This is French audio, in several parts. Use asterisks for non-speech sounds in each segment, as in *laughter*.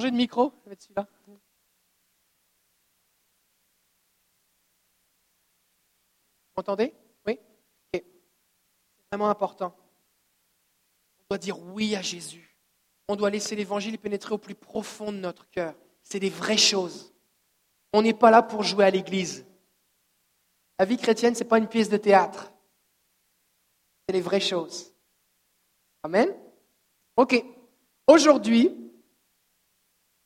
Changez de micro, être celui-là. Vous m'entendez? Oui? Ok. C'est vraiment important. On doit dire oui à Jésus. On doit laisser l'évangile pénétrer au plus profond de notre cœur. C'est des vraies choses. On n'est pas là pour jouer à l'église. La vie chrétienne, ce n'est pas une pièce de théâtre. C'est les vraies choses. Amen? Ok. Aujourd'hui,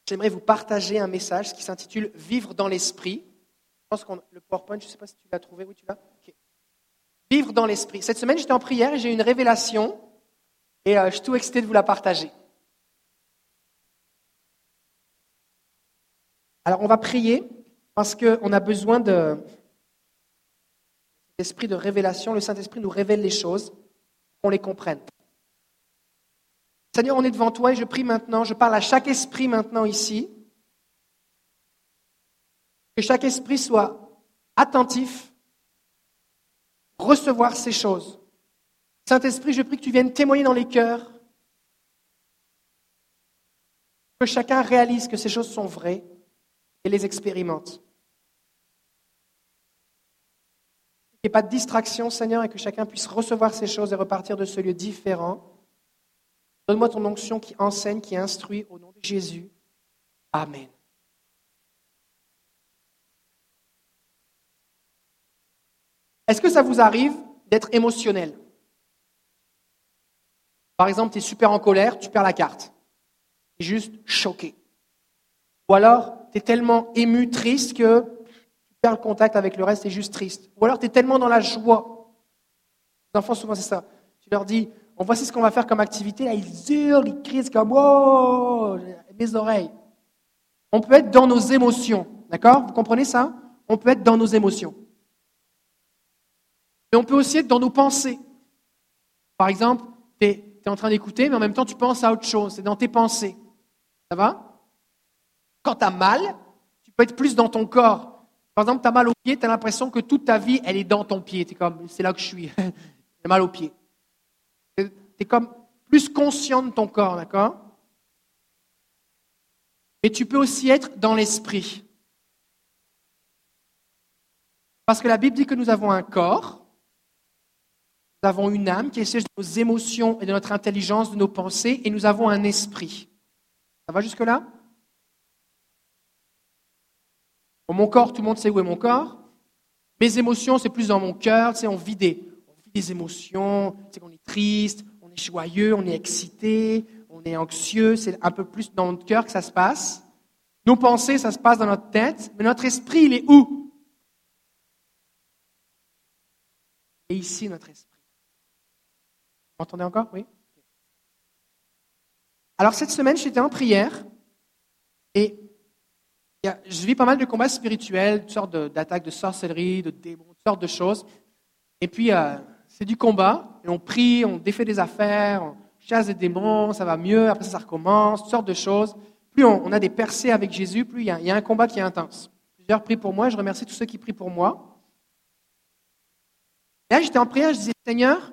j'aimerais vous partager un message qui s'intitule Vivre dans l'esprit. Je pense qu'on le PowerPoint, je ne sais pas si tu l'as trouvé. Oui, tu l'as? Vivre dans l'esprit. Cette semaine, j'étais en prière et j'ai eu une révélation et euh, je suis tout excité de vous la partager. Alors, on va prier parce qu'on a besoin de l'esprit de révélation. Le Saint-Esprit nous révèle les choses, qu'on les comprenne. Seigneur, on est devant toi et je prie maintenant, je parle à chaque esprit maintenant ici, que chaque esprit soit attentif, recevoir ces choses. Saint-Esprit, je prie que tu viennes témoigner dans les cœurs, que chacun réalise que ces choses sont vraies et les expérimente. Qu'il n'y ait pas de distraction, Seigneur, et que chacun puisse recevoir ces choses et repartir de ce lieu différent Donne-moi ton onction qui enseigne, qui instruit au nom de Jésus. Amen. Est-ce que ça vous arrive d'être émotionnel? Par exemple, tu es super en colère, tu perds la carte. Tu es juste choqué. Ou alors, tu es tellement ému, triste que tu perds le contact avec le reste, tu es juste triste. Ou alors, tu es tellement dans la joie. Les enfants, souvent, c'est ça. Tu leur dis, on voici ce qu'on va faire comme activité. Là, ils hurlent, ils crient, comme oh, mes oreilles. On peut être dans nos émotions, d'accord? Vous comprenez ça? On peut être dans nos émotions. Mais on peut aussi être dans nos pensées. Par exemple, tu es, en train d'écouter, mais en même temps, tu penses à autre chose. C'est dans tes pensées. Ça va? Quand tu as mal, tu peux être plus dans ton corps. Par exemple, tu as mal au pied, tu as l'impression que toute ta vie, elle est dans ton pied. Tu comme, c'est là que je suis. *laughs* J'ai mal au pied es comme plus conscient de ton corps, d'accord? Mais tu peux aussi être dans l'esprit. Parce que la Bible dit que nous avons un corps, nous avons une âme qui est siège de nos émotions et de notre intelligence, de nos pensées, et nous avons un esprit. Ça va jusque-là? Mon corps, tout le monde sait où est mon corps. Mes émotions, c'est plus dans mon cœur, tu on vit des, on vit des émotions, c'est qu'on est triste, joyeux, on est excité, on est anxieux, c'est un peu plus dans notre cœur que ça se passe. Nos pensées, ça se passe dans notre tête, mais notre esprit, il est où? Et ici, notre esprit. Vous entendez encore? Oui Alors, cette semaine, j'étais en prière et je vis pas mal de combats spirituels, toutes sortes d'attaques de, sorcellerie, de démons, toutes sortes de choses. Et puis, euh, c'est du combat, on prie, on défait des affaires, on chasse des démons, ça va mieux, après ça, recommence, toutes sortes de choses. Plus on, a des percées avec Jésus, plus il y, a, y, a, un combat qui est intense. Plusieurs prient pour moi, je remercie tous ceux qui prient pour moi. Là, j'étais en prière, je disais, Seigneur,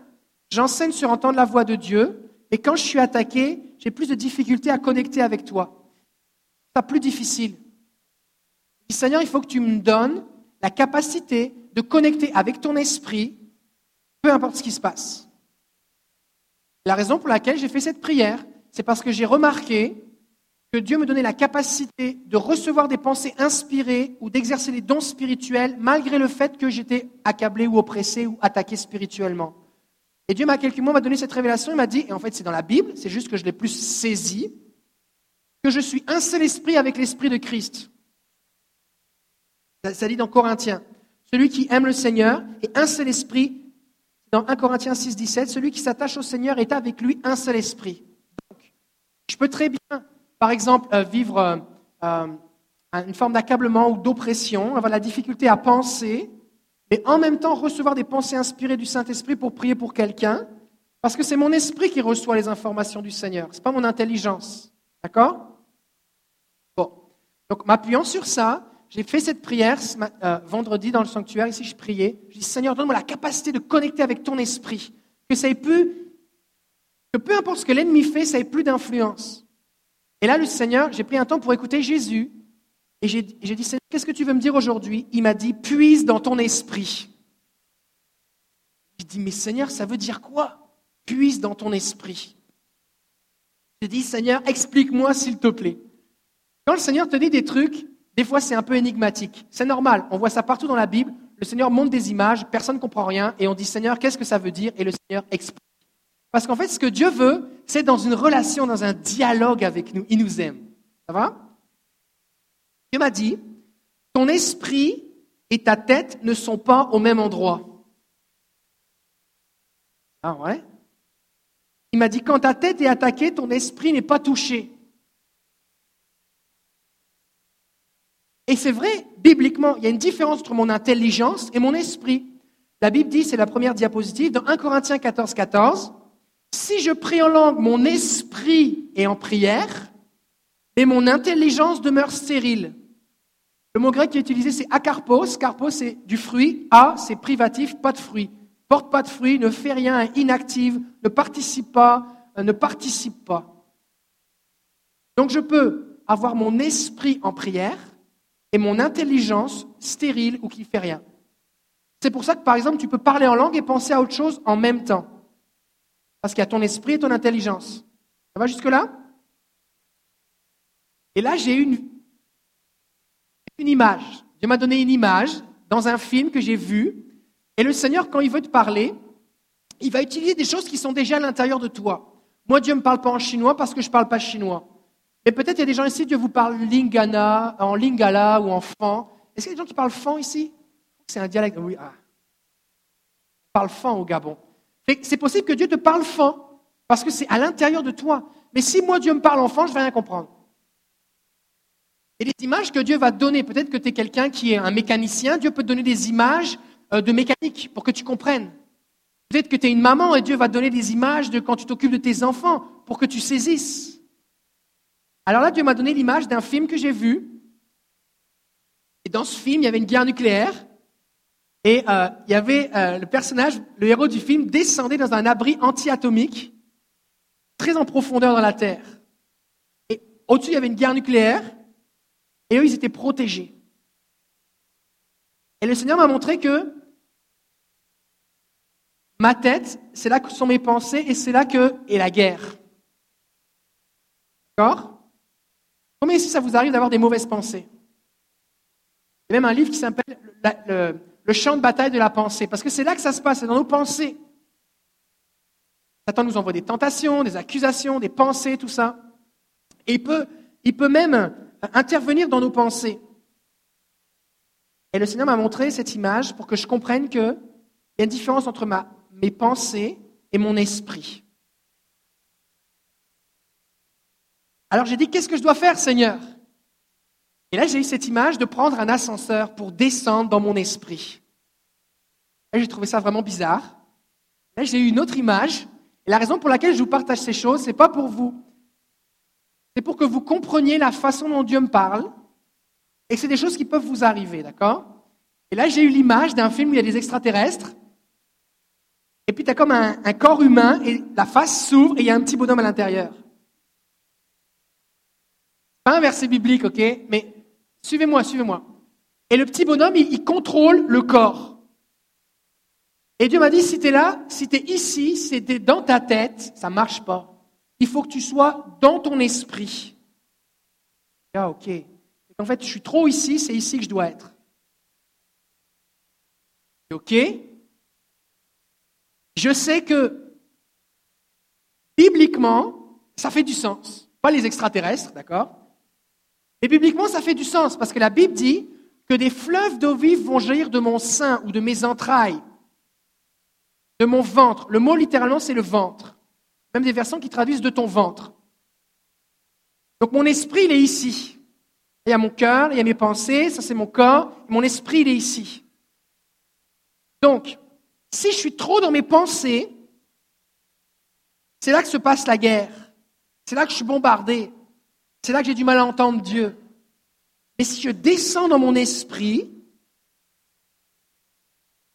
j'enseigne sur entendre la voix de Dieu, et quand je suis attaqué, j'ai plus de difficultés à connecter avec toi. C'est plus difficile. Je Seigneur, il faut que tu me donnes la capacité de connecter avec ton esprit peu importe ce qui se passe. La raison pour laquelle j'ai fait cette prière, c'est parce que j'ai remarqué que Dieu me donnait la capacité de recevoir des pensées inspirées ou d'exercer des dons spirituels malgré le fait que j'étais accablé ou oppressé ou attaqué spirituellement. Et Dieu m'a quelques mois m'a donné cette révélation, il m'a dit, et en fait c'est dans la Bible, c'est juste que je l'ai plus saisi, que je suis un seul esprit avec l'esprit de Christ. Ça dit dans Corinthiens, celui qui aime le Seigneur est un seul esprit dans 1 Corinthiens 6, 17, celui qui s'attache au Seigneur est avec lui un seul esprit. Donc, je peux très bien, par exemple, euh, vivre euh, euh, une forme d'accablement ou d'oppression, avoir la difficulté à penser, mais en même temps recevoir des pensées inspirées du Saint-Esprit pour prier pour quelqu'un, parce que c'est mon esprit qui reçoit les informations du Seigneur, ce n'est pas mon intelligence. D'accord? Bon. Donc, m'appuyant sur ça, j'ai fait cette prière euh, vendredi dans le sanctuaire, ici je priais. Je dis Seigneur, donne-moi la capacité de connecter avec ton esprit. Que ça ait plus, que peu importe ce que l'ennemi fait, ça ait plus d'influence. Et là, le Seigneur, j'ai pris un temps pour écouter Jésus. Et j'ai dit, Seigneur, qu'est-ce que tu veux me dire aujourd'hui? Il m'a dit, puise dans ton esprit. J'ai dit, mais Seigneur, ça veut dire quoi? Puise dans ton esprit. J'ai dit, Seigneur, explique-moi s'il te plaît. Quand le Seigneur te dit des trucs, des fois c'est un peu énigmatique. C'est normal, on voit ça partout dans la Bible. Le Seigneur montre des images, personne ne comprend rien, et on dit, Seigneur, qu'est-ce que ça veut dire? Et le Seigneur explique. Parce qu'en fait, ce que Dieu veut, c'est dans une relation, dans un dialogue avec nous. Il nous aime. Ça va? Dieu m'a dit, ton esprit et ta tête ne sont pas au même endroit. Ah ouais? Il m'a dit, quand ta tête est attaquée, ton esprit n'est pas touché. Et c'est vrai, bibliquement, il y a une différence entre mon intelligence et mon esprit. La Bible dit, c'est la première diapositive, dans 1 Corinthiens 14, 14, si je prie en langue, mon esprit est en prière, mais mon intelligence demeure stérile. Le mot grec qui est utilisé, c'est akarpos. Karpos, c'est du fruit. A, c'est privatif, pas de fruit. Porte pas de fruit, ne fait rien, inactive, ne participe pas, euh, ne participe pas. Donc je peux avoir mon esprit en prière et mon intelligence stérile ou qui fait rien. C'est pour ça que, par exemple, tu peux parler en langue et penser à autre chose en même temps. Parce qu'il y a ton esprit et ton intelligence. Ça va jusque-là? Et là, j'ai une, une image. Dieu m'a donné une image dans un film que j'ai vu. Et le Seigneur, quand il veut te parler, il va utiliser des choses qui sont déjà à l'intérieur de toi. Moi, Dieu ne me parle pas en chinois parce que je ne parle pas chinois. Mais peut-être il y a des gens ici, Dieu vous parle lingana, en lingala ou en fan. Est-ce qu'il y a des gens qui parlent fan ici? C'est un dialecte. Oui, ah. On parle fan au Gabon. C'est possible que Dieu te parle fin, parce que c'est à l'intérieur de toi. Mais si moi Dieu me parle enfant, je ne vais rien comprendre. Et les images que Dieu va te donner, peut-être que tu es quelqu'un qui est un mécanicien, Dieu peut te donner des images euh, de mécanique pour que tu comprennes. Peut-être que tu es une maman et Dieu va donner des images de quand tu t'occupes de tes enfants pour que tu saisisses. Alors là, Dieu m'a donné l'image d'un film que j'ai vu. Et dans ce film, il y avait une guerre nucléaire. Et euh, il y avait euh, le personnage, le héros du film, descendait dans un abri anti-atomique, très en profondeur dans la Terre. Et au-dessus, il y avait une guerre nucléaire, et eux, ils étaient protégés. Et le Seigneur m'a montré que ma tête, c'est là que sont mes pensées, et c'est là que est la guerre. D'accord? Combien ici ça vous arrive d'avoir des mauvaises pensées Il y a même un livre qui s'appelle le, champ de bataille de la pensée. Parce que c'est là que ça se passe, c'est dans nos pensées. Satan nous envoie des tentations, des accusations, des pensées, tout ça. Et il peut, il peut même intervenir dans nos pensées. Et le Seigneur m'a montré cette image pour que je comprenne qu'il y a une différence entre mes pensées et mon esprit. Alors j'ai dit, qu'est-ce que je dois faire, Seigneur? Et là, j'ai eu cette image de prendre un ascenseur pour descendre dans mon esprit. Et j'ai trouvé ça vraiment bizarre. Là, j'ai eu une autre image. Et la raison pour laquelle je vous partage ces choses, c'est pas pour vous. C'est pour que vous compreniez la façon dont Dieu me parle. Et c'est des choses qui peuvent vous arriver, d'accord? Et là, j'ai eu l'image d'un film où il y a des extraterrestres. Et puis, tu as comme un, un corps humain et la face s'ouvre et il y a un petit bonhomme à l'intérieur. Un verset biblique, ok? Mais Suivez-moi, suivez-moi. Et le petit bonhomme, il, contrôle le corps. Et Dieu m'a dit, si tu es là, si tu es ici, si dans ta tête, ça ne marche pas. Il faut que tu sois dans ton esprit. Ah, ok. En fait, je suis trop ici, c'est ici que je dois être. Ok? Je sais que bibliquement, ça fait du sens. Pas les extraterrestres, d'accord? Et bibliquement, ça fait du sens, parce que la Bible dit que des fleuves d'eau vive vont jaillir de mon sein ou de mes entrailles, de mon ventre. Le mot littéralement, c'est le ventre. Même des versions qui traduisent de ton ventre. Donc mon esprit, il est ici. Il y a mon cœur, il y a mes pensées, ça c'est mon corps, mon esprit, il est ici. Donc, si je suis trop dans mes pensées, c'est là que se passe la guerre. C'est là que je suis bombardé. C'est là que j'ai du mal à entendre Dieu. Mais si je descends dans mon esprit,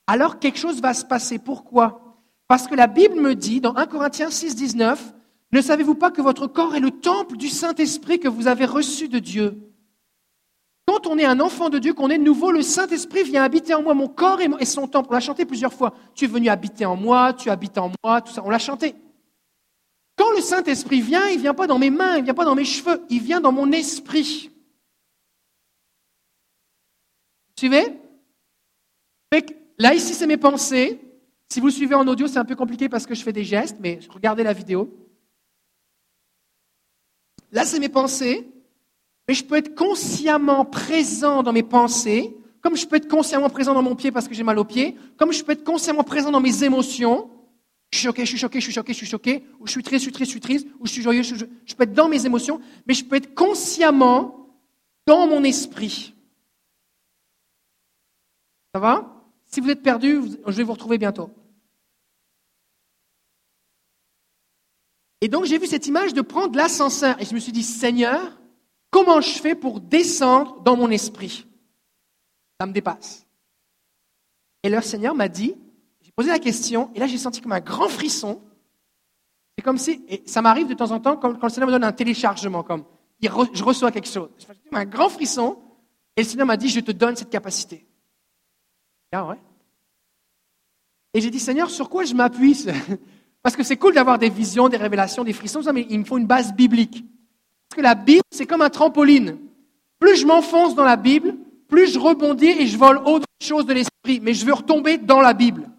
alors quelque chose va se passer. Pourquoi? Parce que la Bible me dit, dans 1 Corinthiens 6, 19, Ne savez-vous pas que votre corps est le temple du Saint-Esprit que vous avez reçu de Dieu? Quand on est un enfant de Dieu, qu'on est nouveau, le Saint-Esprit vient habiter en moi. Mon corps est son temple. On l'a chanté plusieurs fois. Tu es venu habiter en moi, tu habites en moi, tout ça. On l'a chanté. Quand le Saint-Esprit vient, il ne vient pas dans mes mains, il ne vient pas dans mes cheveux, il vient dans mon esprit. Suivez? Là, ici, c'est mes pensées. Si vous suivez en audio, c'est un peu compliqué parce que je fais des gestes, mais regardez la vidéo. Là, c'est mes pensées, mais je peux être consciemment présent dans mes pensées, comme je peux être consciemment présent dans mon pied parce que j'ai mal au pied, comme je peux être consciemment présent dans mes émotions. Je suis choqué, je suis choqué, je suis choqué, je suis choqué, ou je suis triste, je suis triste, je suis triste, ou je suis joyeux, je, suis je peux être dans mes émotions, mais je peux être consciemment dans mon esprit. Ça va? Si vous êtes perdu, je vais vous retrouver bientôt. Et donc j'ai vu cette image de prendre l'ascenseur et je me suis dit, Seigneur, comment je fais pour descendre dans mon esprit? Ça me dépasse. Et le Seigneur m'a dit, posé la question et là j'ai senti comme un grand frisson. C'est comme si, et ça m'arrive de temps en temps quand, le Seigneur me donne un téléchargement, comme je reçois quelque chose. J'ai un grand frisson et le Seigneur m'a dit, je te donne cette capacité. Ah et j'ai dit, Seigneur, sur quoi je m'appuie? *laughs* Parce que c'est cool d'avoir des visions, des révélations, des frissons, mais il me faut une base biblique. Parce que la Bible, c'est comme un trampoline. Plus je m'enfonce dans la Bible, plus je rebondis et je vole autre chose de l'esprit. Mais je veux retomber dans la Bible.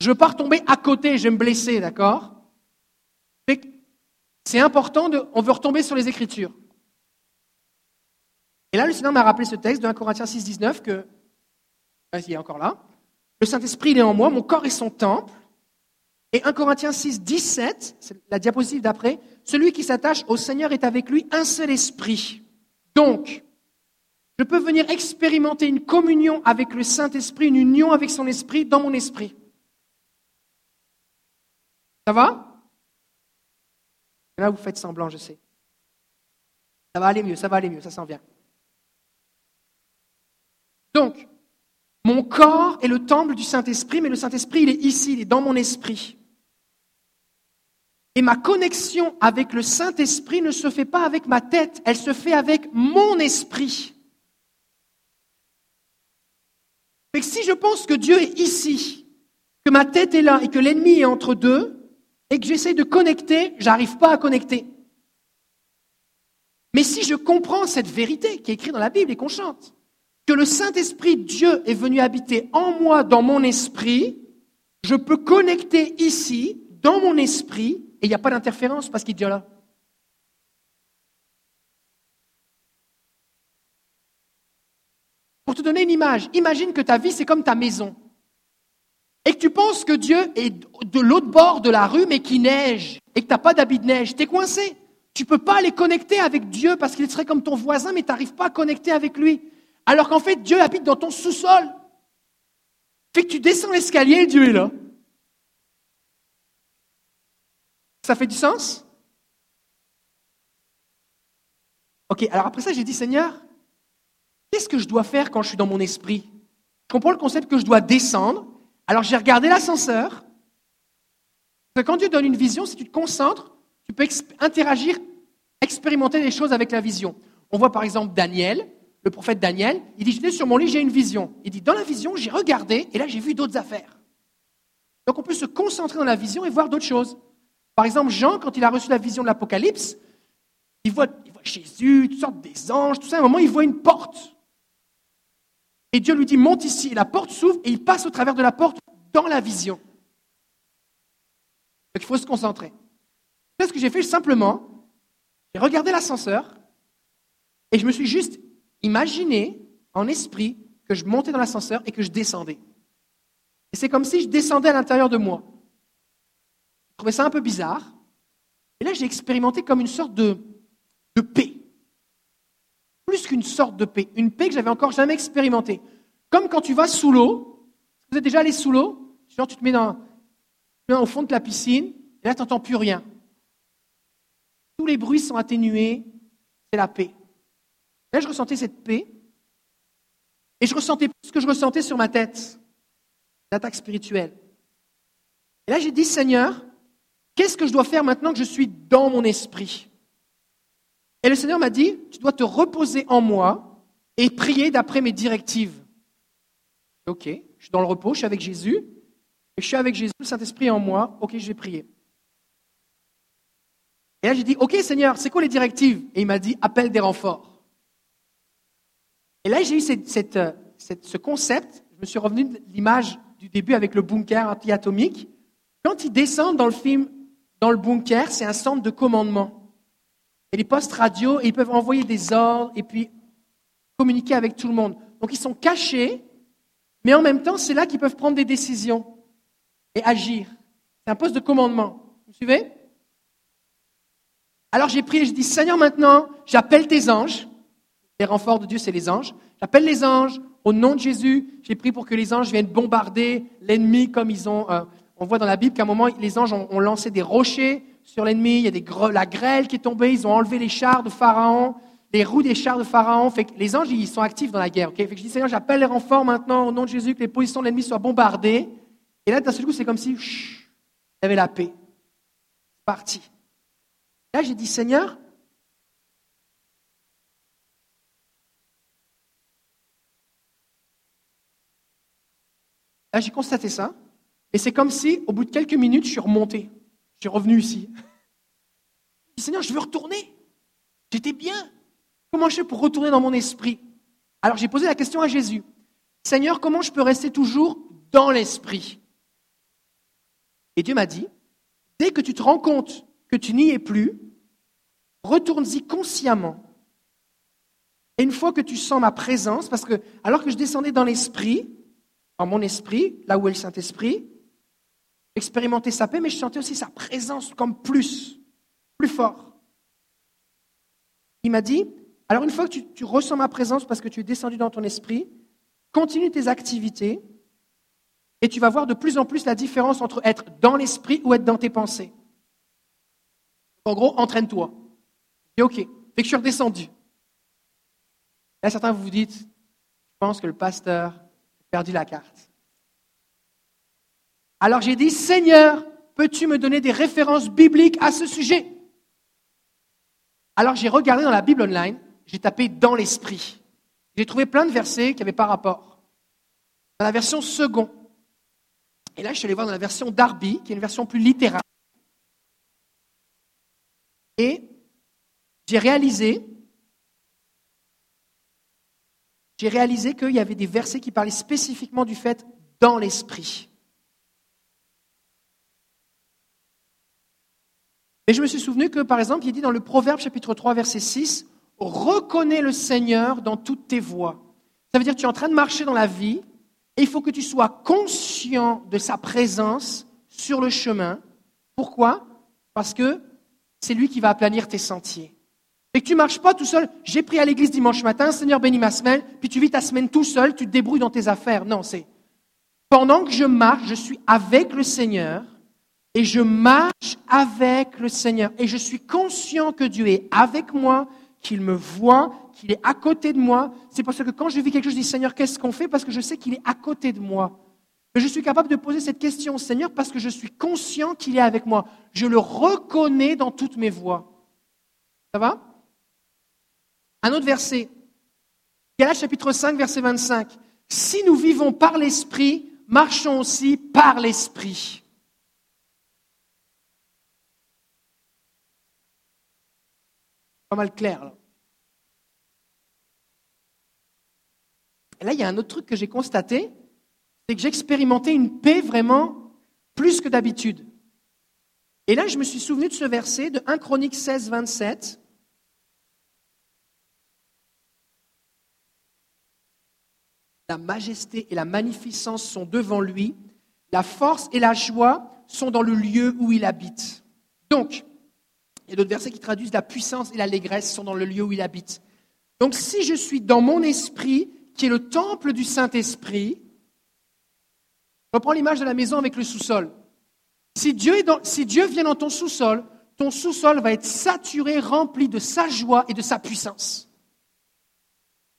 Je veux pas retomber à côté, je vais me blesser, d'accord? C'est important, on veut retomber sur les Écritures. Et là, le Seigneur m'a rappelé ce texte de 1 Corinthiens 6, 19 que il est encore là. Le Saint-Esprit, il est en moi, mon corps est son temple. Et 1 Corinthiens 6, 17, c'est la diapositive d'après, celui qui s'attache au Seigneur est avec lui un seul esprit. Donc, je peux venir expérimenter une communion avec le Saint-Esprit, une union avec son esprit dans mon esprit. Ça va? Là, vous faites semblant, je sais. Ça va aller mieux, ça va aller mieux, ça s'en vient. Donc, mon corps est le temple du Saint-Esprit, mais le Saint-Esprit, il est ici, il est dans mon esprit. Et ma connexion avec le Saint-Esprit ne se fait pas avec ma tête, elle se fait avec mon esprit. Mais si je pense que Dieu est ici, que ma tête est là et que l'ennemi est entre deux, et que j'essaie de connecter, j'arrive pas à connecter. Mais si je comprends cette vérité qui est écrite dans la Bible et qu'on chante, que le Saint-Esprit, Dieu, est venu habiter en moi, dans mon esprit, je peux connecter ici, dans mon esprit, et il n'y a pas d'interférence parce qu'il est là. Pour te donner une image, imagine que ta vie, c'est comme ta maison. Et que tu penses que Dieu est de l'autre bord de la rue, mais qu'il neige, et que tu n'as pas d'habit de neige. Tu es coincé. Tu ne peux pas aller connecter avec Dieu parce qu'il serait comme ton voisin, mais tu n'arrives pas à connecter avec lui. Alors qu'en fait, Dieu habite dans ton sous-sol. Fait que tu descends l'escalier et Dieu est là. Ça fait du sens? Ok, alors après ça, j'ai dit, Seigneur, qu'est-ce que je dois faire quand je suis dans mon esprit? Je comprends le concept que je dois descendre. Alors j'ai regardé l'ascenseur. Quand Dieu donne une vision, si tu te concentres, tu peux interagir, expérimenter des choses avec la vision. On voit par exemple Daniel, le prophète Daniel, il dit, j'étais sur mon lit, j'ai une vision. Il dit, dans la vision, j'ai regardé et là, j'ai vu d'autres affaires. Donc on peut se concentrer dans la vision et voir d'autres choses. Par exemple, Jean, quand il a reçu la vision de l'Apocalypse, il voit, Jésus, toutes sortes des anges, tout ça. À un moment, il voit une porte. Et Dieu lui dit, monte ici. La porte s'ouvre et il passe au travers de la porte dans la vision. Donc il faut se concentrer. Ce que j'ai fait simplement, j'ai regardé l'ascenseur et je me suis juste Imaginez en esprit que je montais dans l'ascenseur et que je descendais. Et c'est comme si je descendais à l'intérieur de moi. Je trouvais ça un peu bizarre. Et là, j'ai expérimenté comme une sorte de, de paix. Plus qu'une sorte de paix. Une paix que j'avais encore jamais expérimentée. Comme quand tu vas sous l'eau. Vous êtes déjà allé sous l'eau? Genre, tu te mets dans, au fond de la piscine, et là, tu n'entends plus rien. Tous les bruits sont atténués, c'est la paix. Là, je ressentais cette paix. Et je ressentais plus ce que je ressentais sur ma tête, l'attaque spirituelle. Et là, j'ai dit, Seigneur, Qu'est-ce que je dois faire maintenant que je suis dans mon esprit? Et le Seigneur m'a dit, tu dois te reposer en moi et prier d'après mes directives. Ok, je suis dans le repos, je suis avec Jésus, et je suis avec Jésus, le Saint-Esprit en moi, ok, je vais prier. Et là, j'ai dit, ok Seigneur, c'est quoi les directives? Et il m'a dit, appelle des renforts. Et là, j'ai eu ce concept, je me suis revenu de l'image du début avec le bunker anti-atomique. Quand ils descendent dans le film, dans le bunker, c'est un centre de commandement. Et les postes radio, ils peuvent envoyer des ordres et puis communiquer avec tout le monde. Donc ils sont cachés, mais en même temps, c'est là qu'ils peuvent prendre des décisions et agir. C'est un poste de commandement. Vous suivez? Alors j'ai prié, je dis Seigneur, maintenant, j'appelle tes anges. Les renforts de Dieu, c'est les anges. J'appelle les anges au nom de Jésus. J'ai prié pour que les anges viennent bombarder l'ennemi comme ils ont. Euh, on voit dans la Bible qu'à un moment, les anges ont, lancé des rochers sur l'ennemi. Il y a la grêle qui est tombée. Ils ont enlevé les chars de Pharaon, les roues des chars de Pharaon. Les anges, ils sont actifs dans la guerre. Je dis Seigneur, j'appelle les renforts maintenant au nom de Jésus, que les positions de l'ennemi soient bombardées. Et là, d'un seul coup, c'est comme si il y avait la paix. Parti. Là, j'ai dit, Seigneur, là, j'ai constaté ça. Et c'est comme si, au bout de quelques minutes, je suis remonté. Je suis revenu ici. Je Seigneur, je veux retourner. J'étais bien. Comment je fais pour retourner dans mon esprit? Alors j'ai posé la question à Jésus. Seigneur, comment je peux rester toujours dans l'esprit? Et Dieu m'a dit, dès que tu te rends compte que tu n'y es plus, retourne-y consciemment. Et une fois que tu sens ma présence, parce que alors que je descendais dans l'esprit, dans mon esprit, là où est le Saint-Esprit, j'expérimentais sa paix, mais je sentais aussi sa présence comme plus, plus fort. Il m'a dit, alors une fois que tu, tu ressens ma présence parce que tu es descendu dans ton esprit, continue tes activités, et tu vas voir de plus en plus la différence entre être dans l'esprit ou être dans tes pensées. En gros, entraîne-toi. Et ok, fait que je suis redescendu. Là, certains vous dites, je pense que le pasteur a perdu la carte. Alors j'ai dit, Seigneur, peux-tu me donner des références bibliques à ce sujet? Alors j'ai regardé dans la Bible online, j'ai tapé dans l'esprit. J'ai trouvé plein de versets qui n'avaient pas rapport. Dans la version second, et là, je suis allé voir dans la version Darby, qui est une version plus littérale. Et j'ai réalisé, j'ai réalisé qu'il y avait des versets qui parlaient spécifiquement du fait dans l'esprit. Et je me suis souvenu que, par exemple, il est dit dans le Proverbe chapitre 3, verset 6, Reconnais le Seigneur dans toutes tes voies. Ça veut dire que tu es en train de marcher dans la vie, et il faut que tu sois conscient de sa présence sur le chemin. Pourquoi? Parce que c'est lui qui va aplanir tes sentiers. Et que tu marches pas tout seul. J'ai pris à l'église dimanche matin, Seigneur bénis ma semaine, puis tu vis ta semaine tout seul, tu te débrouilles dans tes affaires. Non, c'est pendant que je marche, je suis avec le Seigneur et je marche avec le Seigneur et je suis conscient que Dieu est avec moi, qu'il me voit, qu'il est à côté de moi. C'est parce que quand je vis quelque chose, je dis Seigneur, qu'est-ce qu'on fait? Parce que je sais qu'il est à côté de moi. Mais je suis capable de poser cette question, Seigneur, parce que je suis conscient qu'il est avec moi. Je le reconnais dans toutes mes voies. Ça va? Un autre verset. Galates chapitre 5, verset 25. Si nous vivons par l'Esprit, marchons aussi par l'Esprit. Pas mal clair. Là. Là, il y a un autre truc que j'ai constaté, c'est que j'ai expérimenté une paix vraiment plus que d'habitude. Et là, je me suis souvenu de ce verset de 1 Chronique 16, 27. La majesté et la magnificence sont devant lui, la force et la joie sont dans le lieu où il habite. Donc, il y a d'autres versets qui traduisent la puissance et l'allégresse sont dans le lieu où il habite. Donc, si je suis dans mon esprit, qui est le temple du Saint-Esprit. Reprends l'image de la maison avec le sous-sol. Si Dieu, vient dans ton sous-sol, ton sous-sol va être saturé, rempli de sa joie et de sa puissance.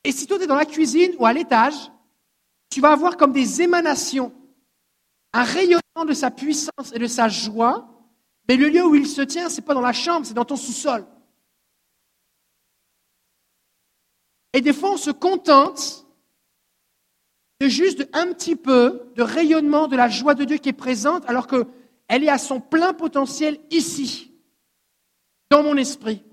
Et si toi tu es dans la cuisine ou à l'étage, tu vas avoir comme des émanations, un rayonnement de sa puissance et de sa joie, Mais le lieu où il se tient, ce n'est pas dans la chambre, c'est dans ton sous-sol. Et des fois, on se contente de juste un petit peu de rayonnement de la joie de Dieu qui est présente, alors qu'elle est à son plein potentiel ici, dans mon esprit.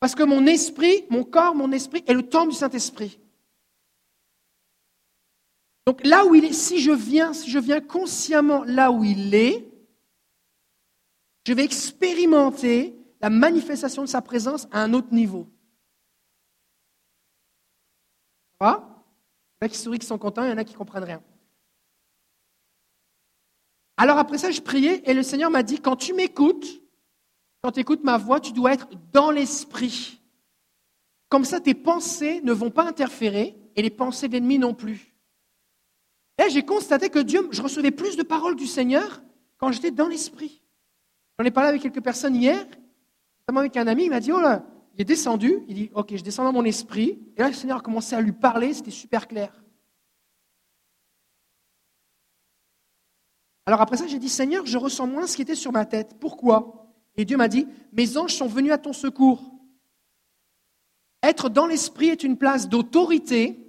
Parce que mon esprit, mon corps, mon esprit est le temple du Saint-Esprit. Donc là où il est, si je viens, si je viens consciemment là où il est, je vais expérimenter la manifestation de sa présence à un autre niveau. Ça Il y en a qui sourient, qui sont contents, il y en a qui ne comprennent rien. Alors après ça, je priais et le Seigneur m'a dit, quand tu m'écoutes, quand tu écoutes ma voix, tu dois être dans l'esprit. Comme ça, tes pensées ne vont pas interférer et les pensées de l'ennemi non plus. Et j'ai constaté que Dieu, je recevais plus de paroles du Seigneur quand j'étais dans l'esprit. J'en ai parlé avec quelques personnes hier, notamment avec un ami, il m'a dit, oh là, il est descendu, il dit, ok, je descends dans mon esprit, et là le Seigneur a commencé à lui parler, c'était super clair. Alors après ça, j'ai dit, Seigneur, je ressens moins ce qui était sur ma tête. Pourquoi? Et Dieu m'a dit, mes anges sont venus à ton secours. Être dans l'esprit est une place d'autorité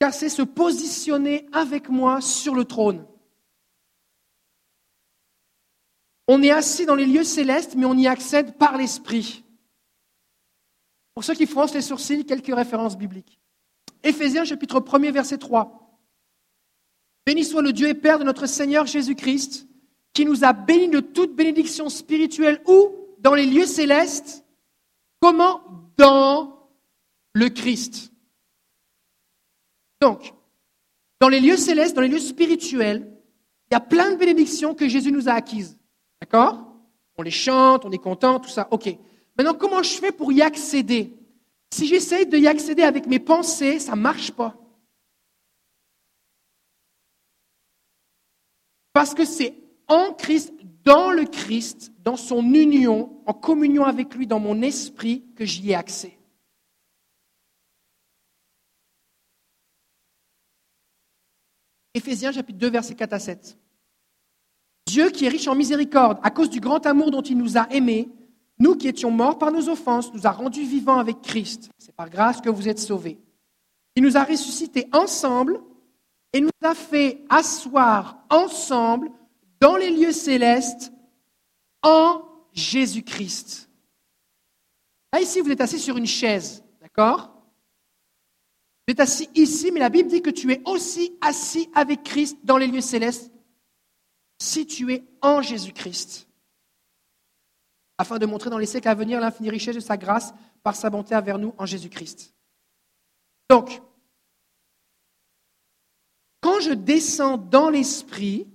car c'est se positionner avec moi sur le trône. On est assis dans les lieux célestes, mais on y accède par l'Esprit. Pour ceux qui froncent les sourcils, quelques références bibliques. Éphésiens chapitre 1er verset 3. Béni soit le Dieu et Père de notre Seigneur Jésus-Christ, qui nous a bénis de toute bénédiction spirituelle ou dans les lieux célestes. Comment? Dans le Christ. Donc, dans les lieux célestes, dans les lieux spirituels, il y a plein de bénédictions que Jésus nous a acquises. D'accord? On les chante, on est content, tout ça. OK. Maintenant, comment je fais pour y accéder? Si j'essaye de y accéder avec mes pensées, ça ne marche pas. Parce que c'est en Christ, dans le Christ, dans son union, en communion avec lui, dans mon esprit, que j'y ai accès. Éphésiens chapitre 2, versets 4 à 7. Dieu qui est riche en miséricorde, à cause du grand amour dont il nous a aimés, nous qui étions morts par nos offenses, nous a rendus vivants avec Christ. C'est par grâce que vous êtes sauvés. Il nous a ressuscités ensemble et nous a fait asseoir ensemble dans les lieux célestes en Jésus-Christ. Là, ici, vous êtes assis sur une chaise, d'accord? Tu es assis ici, mais la Bible dit que tu es aussi assis avec Christ dans les lieux célestes, si tu es en Jésus-Christ, afin de montrer dans les siècles à venir l'infinie richesse de sa grâce par sa bonté envers nous en Jésus-Christ. Donc, quand je descends dans l'esprit,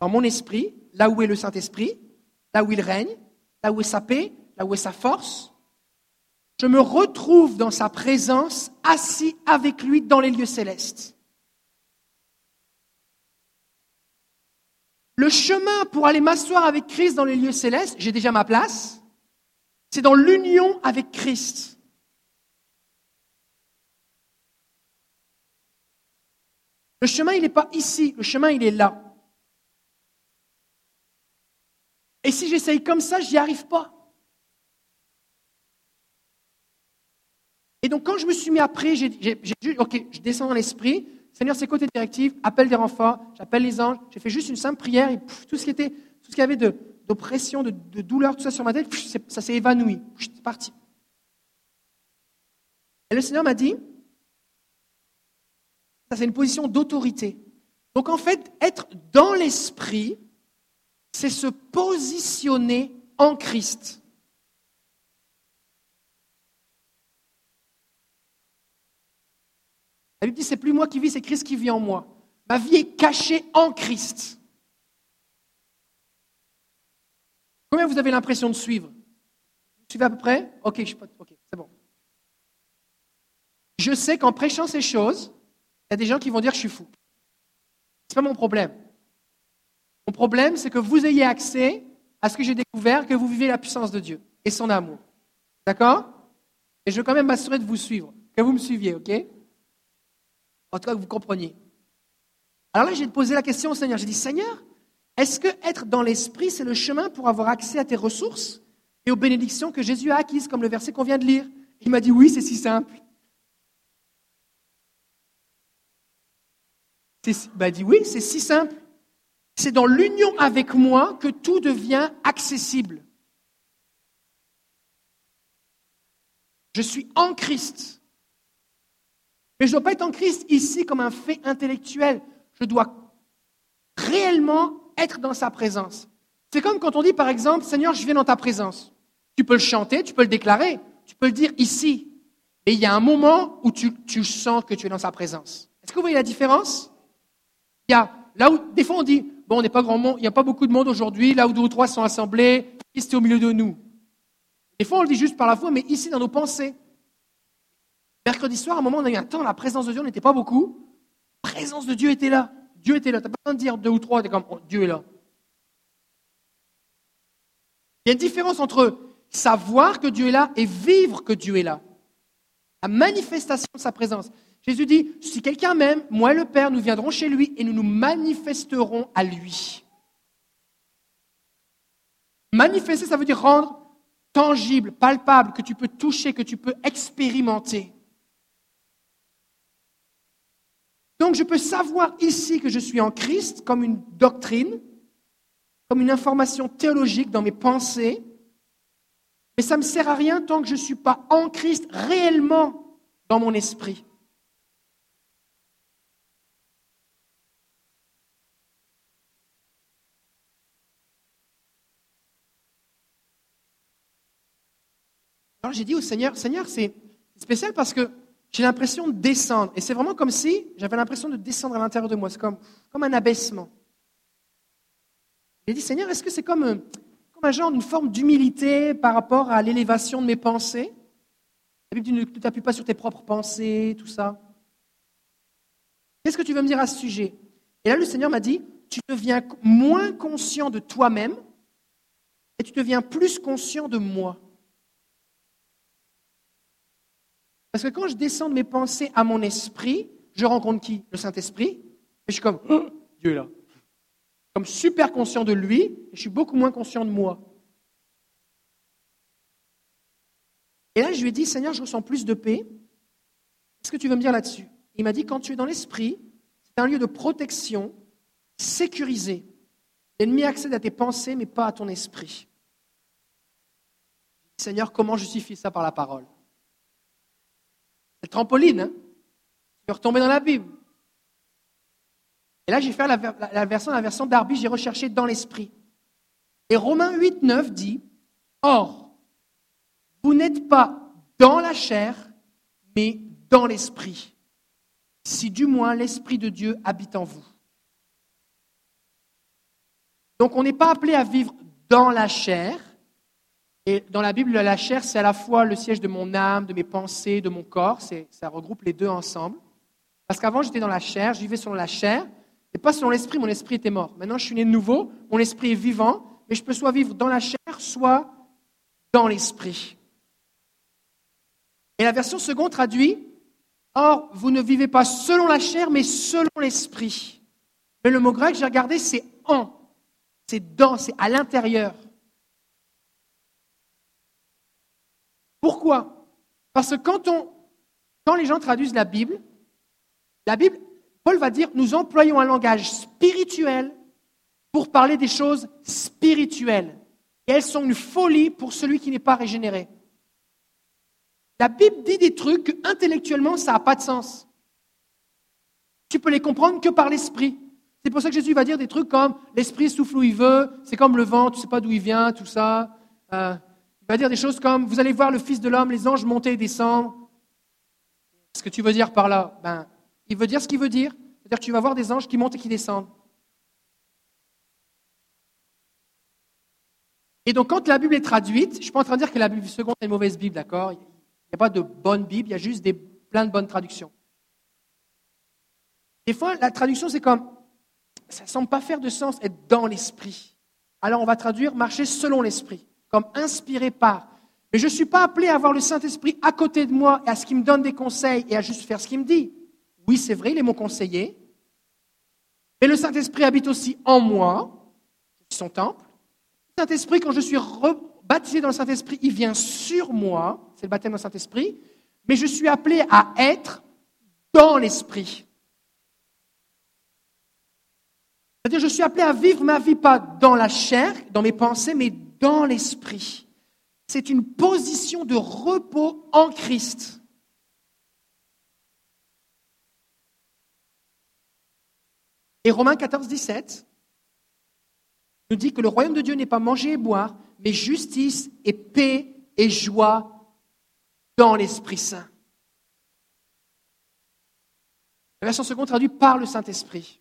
dans mon esprit, là où est le Saint-Esprit, là où il règne, là où est sa paix, là où est sa force, je me retrouve dans sa présence, assis avec lui dans les lieux célestes. Le chemin pour aller m'asseoir avec Christ dans les lieux célestes, j'ai déjà ma place, c'est dans l'union avec Christ. Le chemin, il n'est pas ici, le chemin, il est là. Et si j'essaye comme ça, je n'y arrive pas. Et donc, quand je me suis mis après, j'ai dit, OK, je descends dans l'esprit. Seigneur, c'est côté directif, appelle des renforts, j'appelle les anges. J'ai fait juste une simple prière et tout ce qui était, tout ce qu'il y avait d'oppression, de, de, douleur, tout ça sur ma tête, ça s'est évanoui. C'est parti. Et le Seigneur m'a dit, ça c'est une position d'autorité. Donc en fait, être dans l'esprit, c'est se positionner en Christ. La Bible dit, c'est plus moi qui vis, c'est Christ qui vit en moi. Ma vie est cachée en Christ. Combien vous avez l'impression de suivre? Vous suivez à peu près? Ok, je ok, c'est bon. Je sais qu'en prêchant ces choses, il y a des gens qui vont dire que je suis fou. Ce n'est pas mon problème. Mon problème, c'est que vous ayez accès à ce que j'ai découvert, que vous vivez la puissance de Dieu et son amour. D'accord? Et je veux quand même m'assurer de vous suivre, que vous me suiviez, ok? En tout cas, que vous compreniez. Alors là, j'ai posé la question au Seigneur. J'ai dit, Seigneur, est-ce que être dans l'esprit, c'est le chemin pour avoir accès à tes ressources et aux bénédictions que Jésus a acquises, comme le verset qu'on vient de lire? Il m'a dit oui, c'est si simple. Il m'a dit oui, c'est si simple. C'est dans l'union avec moi que tout devient accessible. Je suis en Christ. Mais je ne dois pas être en Christ ici comme un fait intellectuel. Je dois réellement être dans sa présence. C'est comme quand on dit, par exemple, Seigneur, je viens dans ta présence. Tu peux le chanter, tu peux le déclarer, tu peux le dire ici. Et il y a un moment où tu, sens que tu es dans sa présence. Est-ce que vous voyez la différence? Il y a là où, des fois, on dit, bon, on n'est pas grand monde, il n'y a pas beaucoup de monde aujourd'hui, là où deux ou trois sont assemblés, Christ est au milieu de nous. Des fois, on le dit juste par la foi, mais ici, dans nos pensées. Mercredi soir, à un moment, on a eu un temps, la présence de Dieu n'était pas beaucoup. La présence de Dieu était là. Dieu était là. Tu n'as pas besoin de dire deux ou trois, tu comme oh, Dieu est là. Il y a une différence entre savoir que Dieu est là et vivre que Dieu est là. La manifestation de sa présence. Jésus dit, si quelqu'un m'aime, moi et le Père, nous viendrons chez lui et nous nous manifesterons à lui. Manifester, ça veut dire rendre tangible, palpable, que tu peux toucher, que tu peux expérimenter. Donc je peux savoir ici que je suis en Christ comme une doctrine, comme une information théologique dans mes pensées, mais ça ne me sert à rien tant que je ne suis pas en Christ réellement dans mon esprit. Alors j'ai dit au Seigneur, Seigneur, c'est spécial parce que j'ai l'impression de descendre. Et c'est vraiment comme si j'avais l'impression de descendre à l'intérieur de moi. C'est comme, comme un abaissement. J'ai dit, Seigneur, est-ce que c'est comme, euh, comme un genre d'une forme d'humilité par rapport à l'élévation de mes pensées? La Bible dit, ne t'appuie pas sur tes propres pensées, tout ça. Qu'est-ce que tu veux me dire à ce sujet? Et là, le Seigneur m'a dit, tu deviens moins conscient de toi-même et tu deviens plus conscient de moi. Parce que quand je descends de mes pensées à mon esprit, je rencontre qui? Le Saint-Esprit. Et je suis comme, *gasps* Dieu est là. Comme super conscient de lui, et je suis beaucoup moins conscient de moi. Et là, je lui ai dit, Seigneur, je ressens plus de paix. Qu'est-ce que tu veux me dire là-dessus? Il m'a dit, quand tu es dans l'esprit, c'est un lieu de protection sécurisé. L'ennemi accède à tes pensées, mais pas à ton esprit. Seigneur, comment justifie ça par la parole? Le trampoline. Hein tu peux retomber dans la Bible. Et là, j'ai fait la, version, la version d'Arby, j'ai recherché dans l'esprit. Et Romains 8, 9 dit Or, vous n'êtes pas dans la chair, mais dans l'esprit. Si du moins l'esprit de Dieu habite en vous. Donc, on n'est pas appelé à vivre dans la chair, et dans la Bible, la chair, c'est à la fois le siège de mon âme, de mes pensées, de mon corps. Ça regroupe les deux ensemble. Parce qu'avant, j'étais dans la chair, je vivais selon la chair, et pas selon l'esprit, mon esprit était mort. Maintenant, je suis né de nouveau, mon esprit est vivant, mais je peux soit vivre dans la chair, soit dans l'esprit. Et la version seconde traduit Or, vous ne vivez pas selon la chair, mais selon l'esprit. Mais le mot grec, j'ai regardé, c'est en. C'est dans, c'est à l'intérieur. Pourquoi? Parce que quand, les gens traduisent la Bible, la Bible, Paul va dire, nous employons un langage spirituel pour parler des choses spirituelles. Et elles sont une folie pour celui qui n'est pas régénéré. La Bible dit des trucs que intellectuellement, ça n'a pas de sens. Tu peux les comprendre que par l'esprit. C'est pour ça que Jésus va dire des trucs comme l'esprit souffle où il veut, c'est comme le vent, tu ne sais pas d'où il vient, tout ça. Euh, va dire des choses comme Vous allez voir le Fils de l'homme, les anges monter et descendre. Ce que tu veux dire par là ben, Il veut dire ce qu'il veut dire. C'est-à-dire que tu vas voir des anges qui montent et qui descendent. Et donc, quand la Bible est traduite, je ne suis pas en train de dire que la Bible seconde est une mauvaise Bible, d'accord? Il n'y a pas de bonne Bible, il y a juste des, plein de bonnes traductions. Des fois, la traduction, c'est comme ça ne semble pas faire de sens être dans l'esprit. Alors, on va traduire marcher selon l'esprit comme inspiré par. Mais je ne suis pas appelé à avoir le Saint-Esprit à côté de moi et à ce qu'il me donne des conseils et à juste faire ce qu'il me dit. Oui, c'est vrai, il est mon conseiller. Mais le Saint-Esprit habite aussi en moi son temple. Le Saint-Esprit, quand je suis baptisé dans le Saint-Esprit, il vient sur moi, c'est le baptême dans le Saint-Esprit, mais je suis appelé à être dans l'Esprit. C'est-à-dire, je suis appelé à vivre ma vie pas dans la chair, dans mes pensées, mais dans l'Esprit. C'est une position de repos en Christ. Et Romains 14, 17 nous dit que le royaume de Dieu n'est pas manger et boire, mais justice et paix et joie dans l'Esprit Saint. La version seconde traduit par le Saint-Esprit.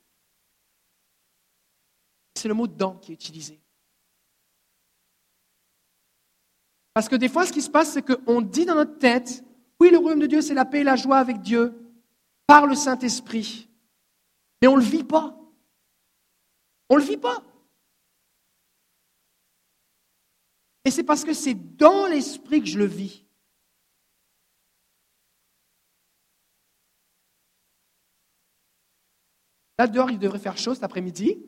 C'est le mot dans qui est utilisé. Parce que des fois, ce qui se passe, c'est qu'on dit dans notre tête, oui, le royaume de Dieu, c'est la paix et la joie avec Dieu, par le Saint-Esprit. Mais on ne le vit pas. On ne le vit pas. Et c'est parce que c'est dans l'Esprit que je le vis. Là, dehors, il devrait faire chaud cet après-midi.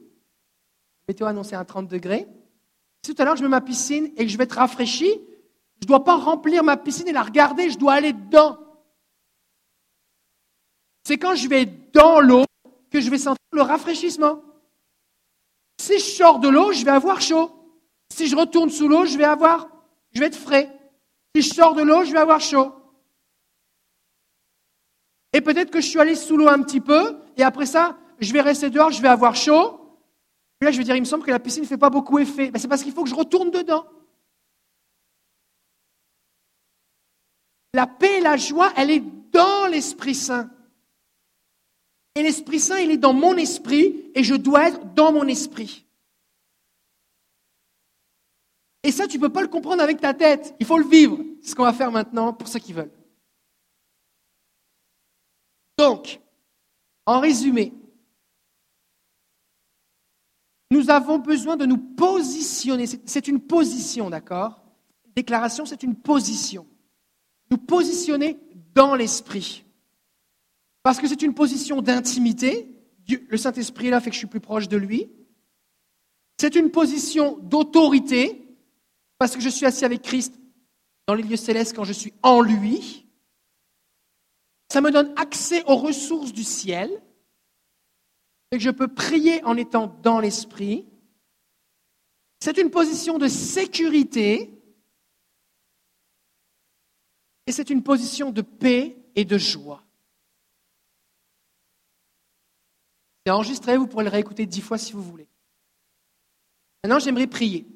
Météo annoncé à 30 degrés. Si tout à l'heure, je mets ma piscine et que je vais être rafraîchi, je ne dois pas remplir ma piscine et la regarder, je dois aller dedans. C'est quand je vais dans l'eau que je vais sentir le rafraîchissement. Si je sors de l'eau, je vais avoir chaud. Si je retourne sous l'eau, je vais avoir, je vais être frais. Si je sors de l'eau, je vais avoir chaud. Et peut-être que je suis allé sous l'eau un petit peu, et après ça, je vais rester dehors, je vais avoir chaud. Là, je vais dire, il me semble que la piscine ne fait pas beaucoup effet. Ben, c'est parce qu'il faut que je retourne dedans. La paix et la joie, elle est dans l'Esprit Saint. Et l'Esprit Saint, il est dans mon esprit et je dois être dans mon esprit. Et ça, tu ne peux pas le comprendre avec ta tête. Il faut le vivre. C'est ce qu'on va faire maintenant pour ceux qui veulent. Donc, en résumé, nous avons besoin de nous positionner. C'est une position, d'accord? Déclaration, c'est une position. Nous positionner dans l'esprit. Parce que c'est une position d'intimité. Le Saint-Esprit là, fait que je suis plus proche de lui. C'est une position d'autorité, parce que je suis assis avec Christ dans les lieux célestes quand je suis en lui. Ça me donne accès aux ressources du ciel et que je peux prier en étant dans l'esprit. C'est une position de sécurité et c'est une position de paix et de joie. C'est enregistré, vous pourrez le réécouter dix fois si vous voulez. Maintenant, j'aimerais prier.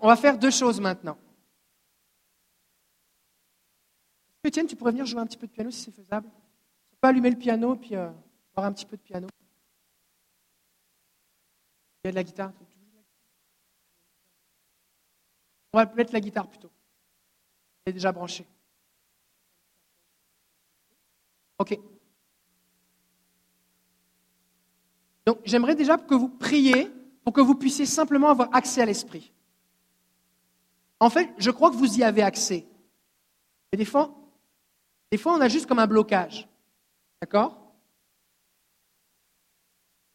On va faire deux choses maintenant. Étienne, tu pourrais venir jouer un petit peu de piano si c'est faisable. Tu peux allumer le piano puis euh, voir un petit peu de piano. Il y a de la guitare. On va mettre la guitare plutôt. Est déjà branchée. OK. Donc, j'aimerais déjà que vous priez pour que vous puissiez simplement avoir accès à l'esprit. En fait, je crois que vous y avez accès. Mais des fois, des fois, on a juste comme un blocage. D'accord?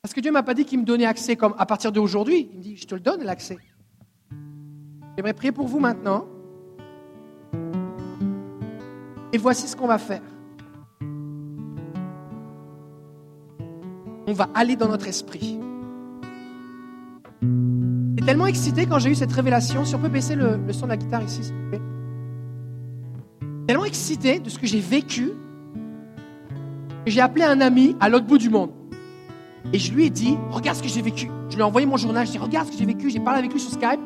Parce que Dieu ne m'a pas dit qu'il me donnait accès comme à partir d'aujourd'hui. Il me dit, je te le donne l'accès. J'aimerais prier pour vous maintenant. Et voici ce qu'on va faire. On va aller dans notre esprit. J'étais tellement excité quand j'ai eu cette révélation. Si on peut baisser le, son de la guitare ici, s'il vous plaît. Tellement excité de ce que j'ai vécu j'ai appelé un ami à l'autre bout du monde. Et je lui ai dit, regarde ce que j'ai vécu. Je lui ai envoyé mon journal, je lui ai dit, regarde ce que j'ai vécu. J'ai parlé avec lui sur Skype.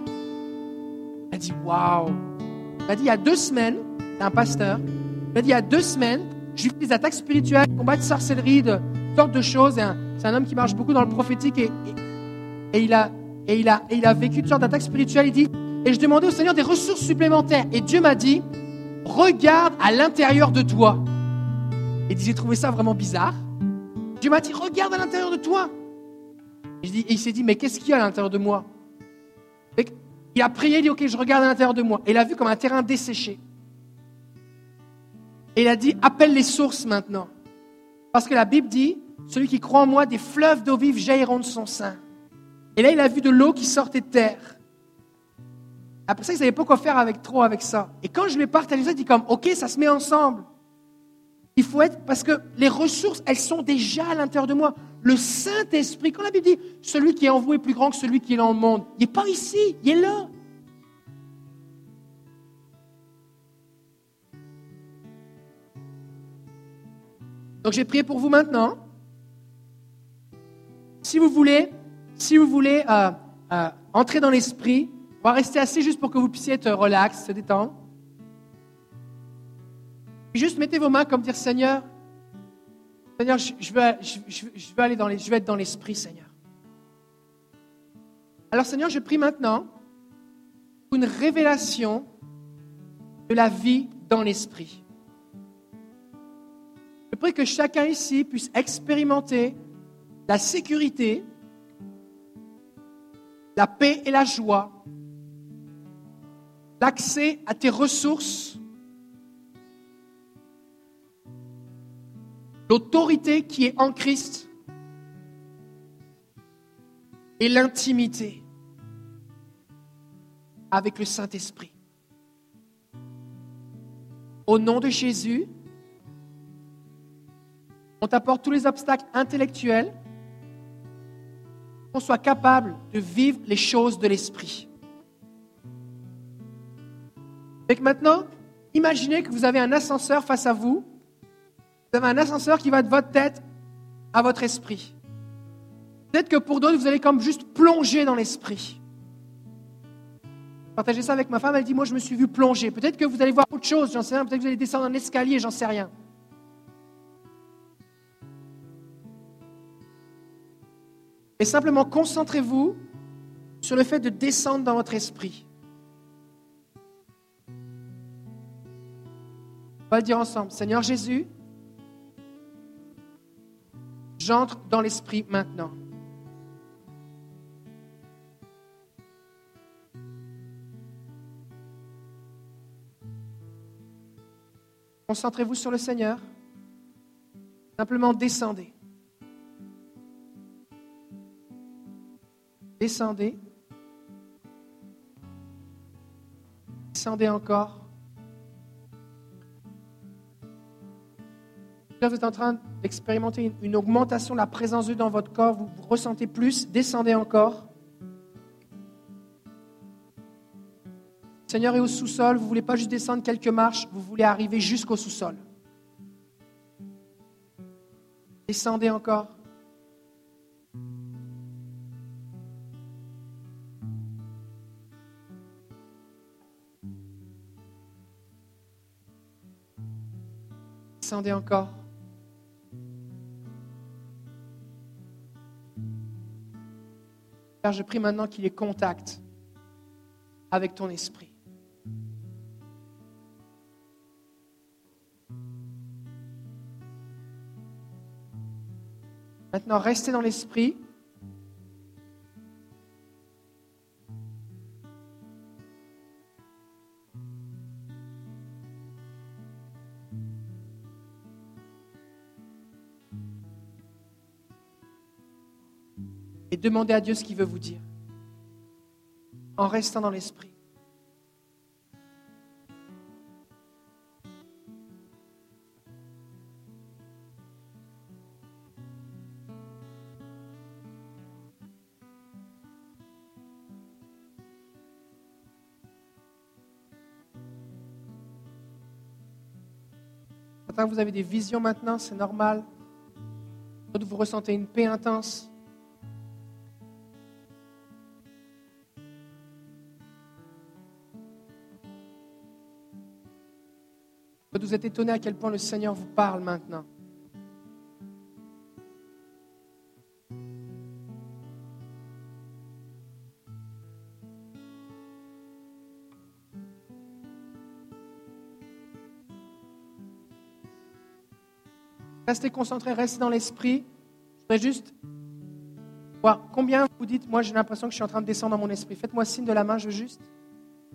Il a dit, waouh. Il a dit, il y a deux semaines, un pasteur. Dit, il y a deux semaines, j'ai eu des attaques spirituelles, combat de sorcellerie, de sortes de choses. C'est un, homme qui marche beaucoup dans le prophétique et il a vécu toutes sortes d'attaques spirituelles. Il dit, et je demandais au Seigneur des ressources supplémentaires. Et Dieu m'a dit, regarde à l'intérieur de toi. Et j'ai trouvé ça vraiment bizarre. Dieu m'a dit, regarde à l'intérieur de toi. Et, il s'est dit, mais qu'est-ce qu'il y a à l'intérieur de moi? Il a prié, il dit, ok, je regarde à l'intérieur de moi. Et il a vu comme un terrain desséché. Et il a dit, appelle les sources maintenant. Parce que la Bible dit, celui qui croit en moi, des fleuves d'eau vive jailliront de son sein. Et là, il a vu de l'eau qui sortait de terre. Après ça, il ne savait pas quoi faire avec trop avec ça. Et quand je lui ai partagé ça, il dit comme, OK, ça se met ensemble. Il faut être, parce que les ressources, elles sont déjà à l'intérieur de moi. Le Saint-Esprit, quand la Bible dit, celui qui est en vous est plus grand que celui qui est dans le monde, il n'est pas ici, il est là. Donc j'ai prié pour vous maintenant. Si vous voulez, si vous voulez euh, euh, entrer dans l'esprit, on va rester assis juste pour que vous puissiez être relax, se détendre. Juste mettez vos mains comme dire Seigneur, Seigneur, je, veux, je, aller dans les, je veux être dans l'esprit, Seigneur. Alors Seigneur, je prie maintenant pour une révélation de la vie dans l'esprit. Que chacun ici puisse expérimenter la sécurité, la paix et la joie, l'accès à tes ressources, l'autorité qui est en Christ et l'intimité avec le Saint-Esprit. Au nom de Jésus, on t'apporte tous les obstacles intellectuels, qu'on soit capable de vivre les choses de l'Esprit. Maintenant, imaginez que vous avez un ascenseur face à vous. Vous avez un ascenseur qui va de votre tête à votre esprit. Peut-être que pour d'autres, vous allez comme juste plonger dans l'esprit. Partagez ça avec ma femme, elle dit, moi je me suis vu plonger. Peut-être que vous allez voir autre chose, j'en sais rien. Peut-être que vous allez descendre un escalier, j'en sais rien. Et simplement concentrez-vous sur le fait de descendre dans votre esprit. On va le dire ensemble. Seigneur Jésus, j'entre dans l'esprit maintenant. Concentrez-vous sur le Seigneur. Simplement descendez. Descendez. Descendez encore. Là, vous êtes en train d'expérimenter une, augmentation de la présence de Dieu dans votre corps. Vous, vous ressentez plus. Descendez encore. Seigneur est au sous-sol. Vous ne voulez pas juste descendre quelques marches. Vous voulez arriver jusqu'au sous-sol. Descendez encore. Descendez encore. Père, je prie maintenant qu'il y ait contact avec ton esprit. Maintenant, restez dans l'esprit. Demandez à Dieu ce qu'il veut vous dire. En restant dans l'esprit. vous avez des visions maintenant, c'est normal. vous ressentez une paix intense. Vous êtes étonné à quel point le Seigneur vous parle maintenant. Restez concentrés, restez dans l'esprit. Je voudrais juste voir combien vous dites, moi j'ai l'impression que je suis en train de descendre dans mon esprit. Faites-moi signe de la main, je veux juste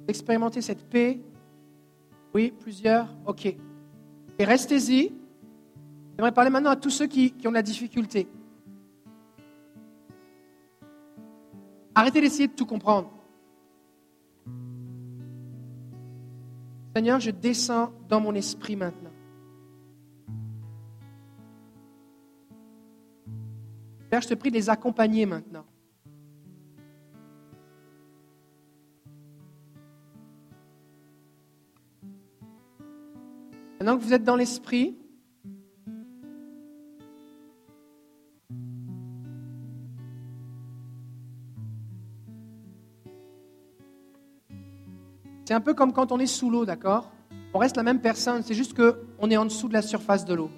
expérimenter cette paix, oui, plusieurs. OK. Et restez-y. J'aimerais parler maintenant à tous ceux qui, ont de la difficulté. Arrêtez d'essayer de tout comprendre. Seigneur, je descends dans mon esprit maintenant. Père, je te prie de les accompagner maintenant. Maintenant que vous êtes dans l'esprit, c'est un peu comme quand on est sous l'eau, d'accord? On reste la même personne, c'est juste qu'on est en dessous de la surface de l'eau.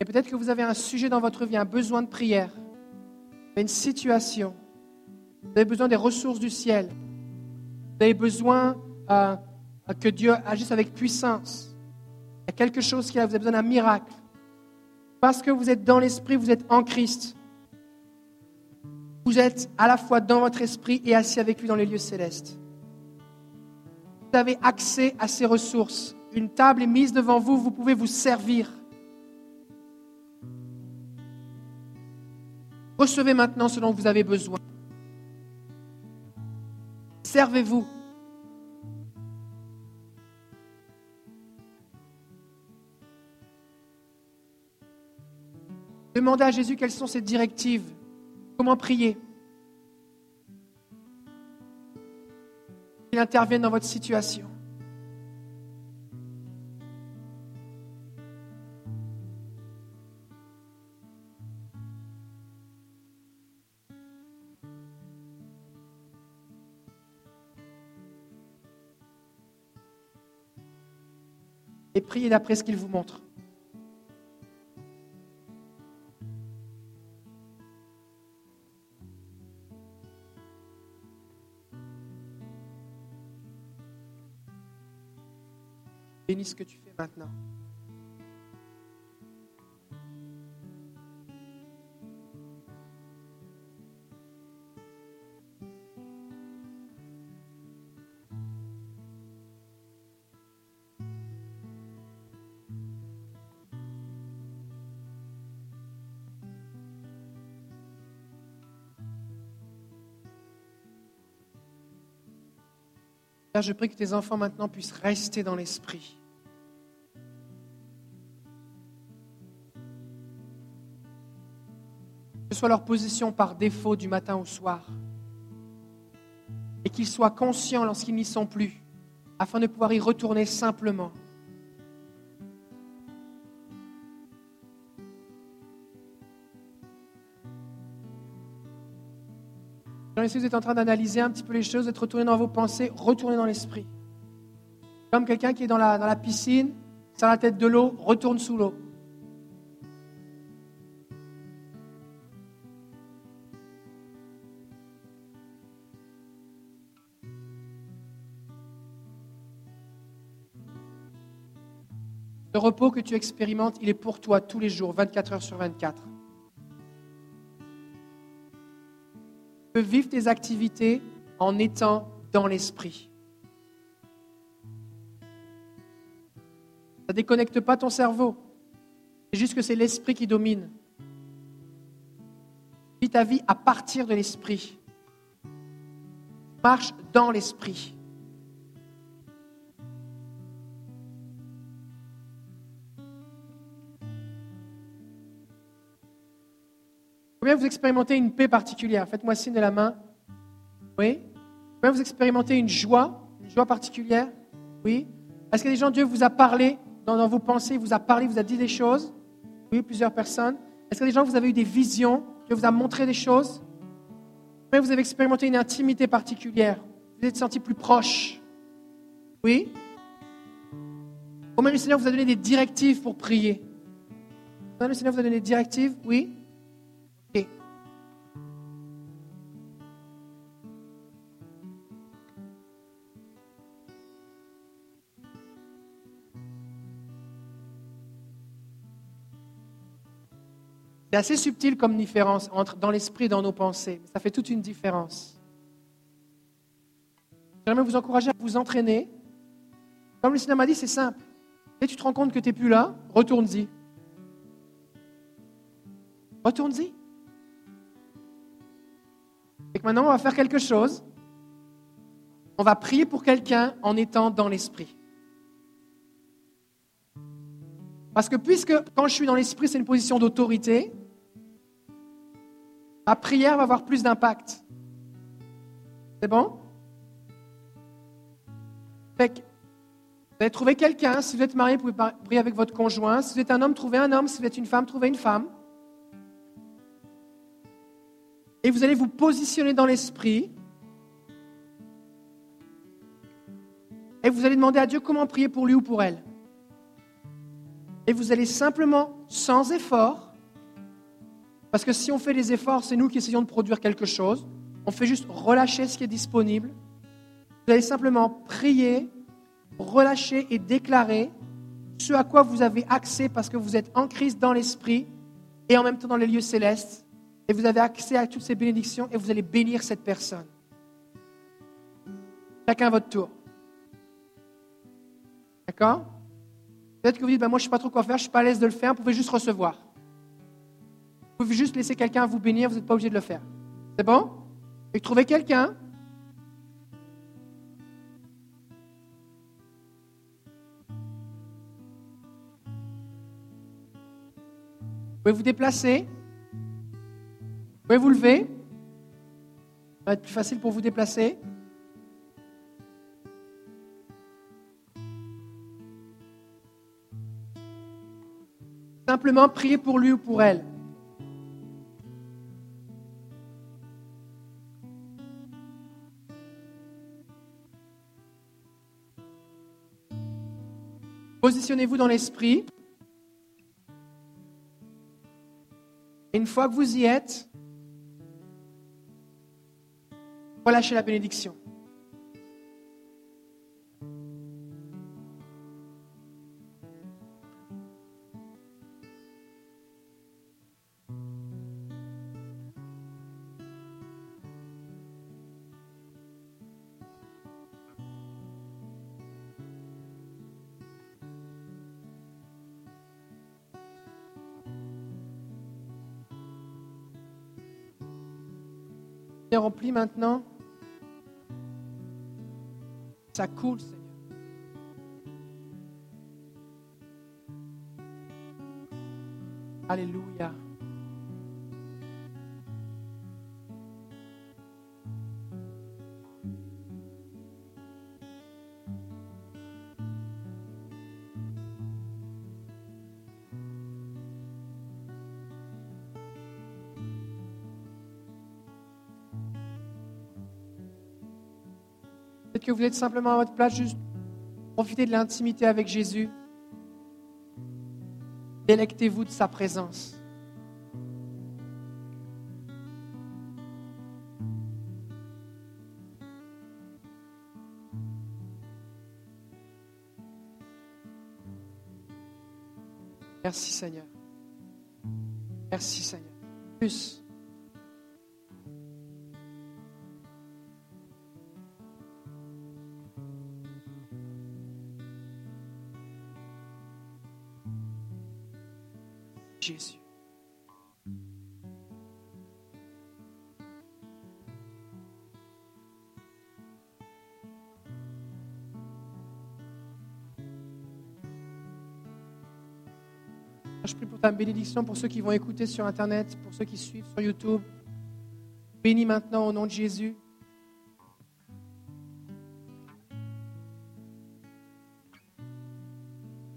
Et peut-être que vous avez un sujet dans votre vie, un besoin de prière, une situation, vous avez besoin des ressources du ciel, vous avez besoin euh, que Dieu agisse avec puissance. Il y a quelque chose qui a, vous avez besoin d'un miracle. Parce que vous êtes dans l'esprit, vous êtes en Christ. Vous êtes à la fois dans votre esprit et assis avec lui dans les lieux célestes. Vous avez accès à ces ressources. Une table est mise devant vous, vous pouvez vous servir. Recevez maintenant ce dont vous avez besoin. Servez-vous. Demandez à Jésus quelles sont ses directives, comment prier. Qu'il intervienne dans votre situation. D'après ce qu'il vous montre. Bénis ce que tu fais maintenant. Père, je prie que tes enfants maintenant puissent rester dans l'esprit. Que soit leur position par défaut du matin au soir. Et qu'ils soient conscients lorsqu'ils n'y sont plus, afin de pouvoir y retourner simplement. Si vous êtes en train d'analyser un petit peu les choses, d'être retourné dans vos pensées, retournez dans l'esprit. Comme quelqu'un qui est dans la, dans la piscine, sur la tête de l'eau, retourne sous l'eau. Le repos que tu expérimentes, il est pour toi tous les jours, 24 heures sur 24. Peux vivre tes activités en étant dans l'esprit. Ça ne déconnecte pas ton cerveau. C'est juste que c'est l'esprit qui domine. Vis ta vie à partir de l'esprit. Marche dans l'esprit. Combien vous expérimentez une paix particulière? Faites-moi signe de la main. Oui? Combien vous expérimentez une joie? Une joie particulière? Oui? Est-ce que des gens, Dieu vous a parlé dans, vos pensées, vous a parlé, vous a dit des choses? Oui, plusieurs personnes. Est-ce que des gens, vous avez eu des visions Dieu vous a montré des choses? Combien vous avez expérimenté une intimité particulière? Vous êtes senti plus proche? Oui? Combien le Seigneur vous a donné des directives pour prier? Combien le Seigneur vous a donné des directives? Oui? C'est assez subtil comme différence entre dans l'esprit et dans nos pensées. ça fait toute une différence. J'aimerais vous encourager à vous entraîner. Comme le Seigneur m'a dit, c'est simple. Et tu te rends compte que tu n'es plus là, retourne-y. Retourne-y. Et que maintenant, on va faire quelque chose. On va prier pour quelqu'un en étant dans l'esprit. Parce que puisque quand je suis dans l'esprit, c'est une position d'autorité, ma prière va avoir plus d'impact. C'est bon? Vous allez trouver quelqu'un. Si vous êtes marié, vous pouvez prier avec votre conjoint. Si vous êtes un homme, trouvez un homme. Si vous êtes une femme, trouvez une femme. Et vous allez vous positionner dans l'esprit. Et vous allez demander à Dieu comment prier pour lui ou pour elle. Et vous allez simplement, sans effort, parce que si on fait des efforts, c'est nous qui essayons de produire quelque chose, on fait juste relâcher ce qui est disponible. Vous allez simplement prier, relâcher et déclarer ce à quoi vous avez accès parce que vous êtes en Christ dans l'esprit et en même temps dans les lieux célestes. Et vous avez accès à toutes ces bénédictions et vous allez bénir cette personne. Chacun à votre tour. D'accord? Peut-être que vous dites, ben moi je ne sais pas trop quoi faire, je ne suis pas à l'aise de le faire, vous pouvez juste recevoir. Vous pouvez juste laisser quelqu'un vous bénir, vous n'êtes pas obligé de le faire. C'est bon? Et trouvez quelqu'un. Vous pouvez vous déplacer. Vous pouvez vous lever. Ça va être plus facile pour vous déplacer. Simplement prier pour lui ou pour elle. Positionnez-vous dans l'esprit. Une fois que vous y êtes, relâchez la bénédiction. Maintenant. Ça coule, Seigneur. Alléluia. Que vous êtes simplement à votre place, juste profitez de l'intimité avec Jésus. Délectez-vous de sa présence. Merci Seigneur. Merci Seigneur. Plus. Bénédiction pour ceux qui vont écouter sur Internet, pour ceux qui suivent sur YouTube. Bénis maintenant au nom de Jésus.